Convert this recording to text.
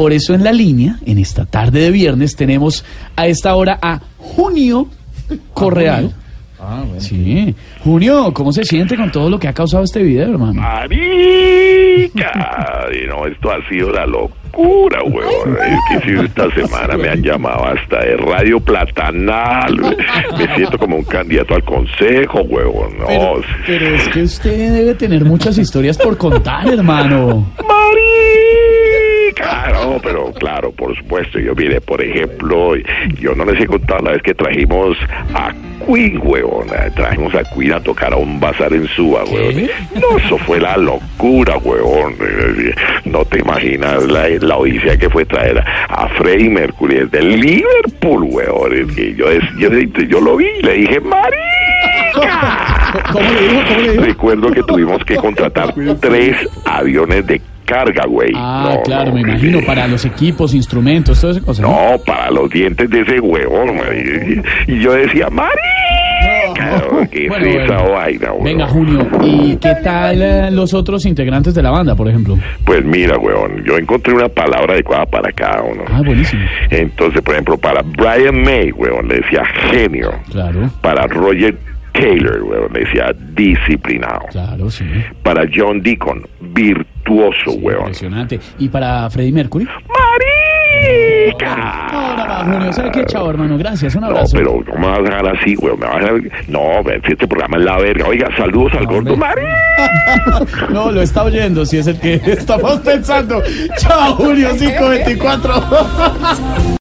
Por eso en la línea, en esta tarde de viernes, tenemos a esta hora a Junio Correal. Ah, bueno. Sí. Junio, ¿cómo se siente con todo lo que ha causado este video, hermano? Marica, y no, esto ha sido la locura, huevón. Es que si esta semana me han llamado hasta de Radio Platanal. Me siento como un candidato al consejo, huevón. No, Pero, pero es que usted debe tener muchas historias por contar, hermano. No, pero claro, por supuesto. Yo mire, por ejemplo, yo no les he contado la vez que trajimos a Queen, huevón. Trajimos a Queen a tocar a un bazar en Suba, huevón. No, eso fue la locura, huevón. No te imaginas la, la odisea que fue traer a, Freddie Mercury desde Liverpool, huevón. Yo, yo, yo lo vi y le dije, ¡Marica! ¿Cómo le dijo? ¿Cómo le dijo? Recuerdo que tuvimos que contratar tres aviones de carga, güey. Ah, No, claro, no, me imagino, para los equipos, instrumentos, todo ese cosa. No, para los dientes de ese huevón, güey. Y, yo decía, ¡Marica! ¿Qué Bueno, es esa vaina, huevón? Venga, Junio, ¿y qué tal eh, los otros integrantes de la banda, por ejemplo? Pues mira, huevón, yo encontré una palabra adecuada para cada uno. Ah, buenísimo. Entonces, por ejemplo, para Brian May, huevón, le decía genio. Claro, Para Roger Taylor, huevón, le decía disciplinado. claro, sí. Para John Deacon, virtuoso, Impresionante. ¿Y para Freddie Mercury? ¡Marica! Ahora va, Junio, ¿sabe qué? Chao, hermano, gracias, un No, abrazo. pero no me vas a dejar así, güey. Me vas a dejar... No, este programa es la verga. Oiga, saludos al gordo Mari. No, lo está oyendo, si es el que estamos pensando. Chao, Julio 524.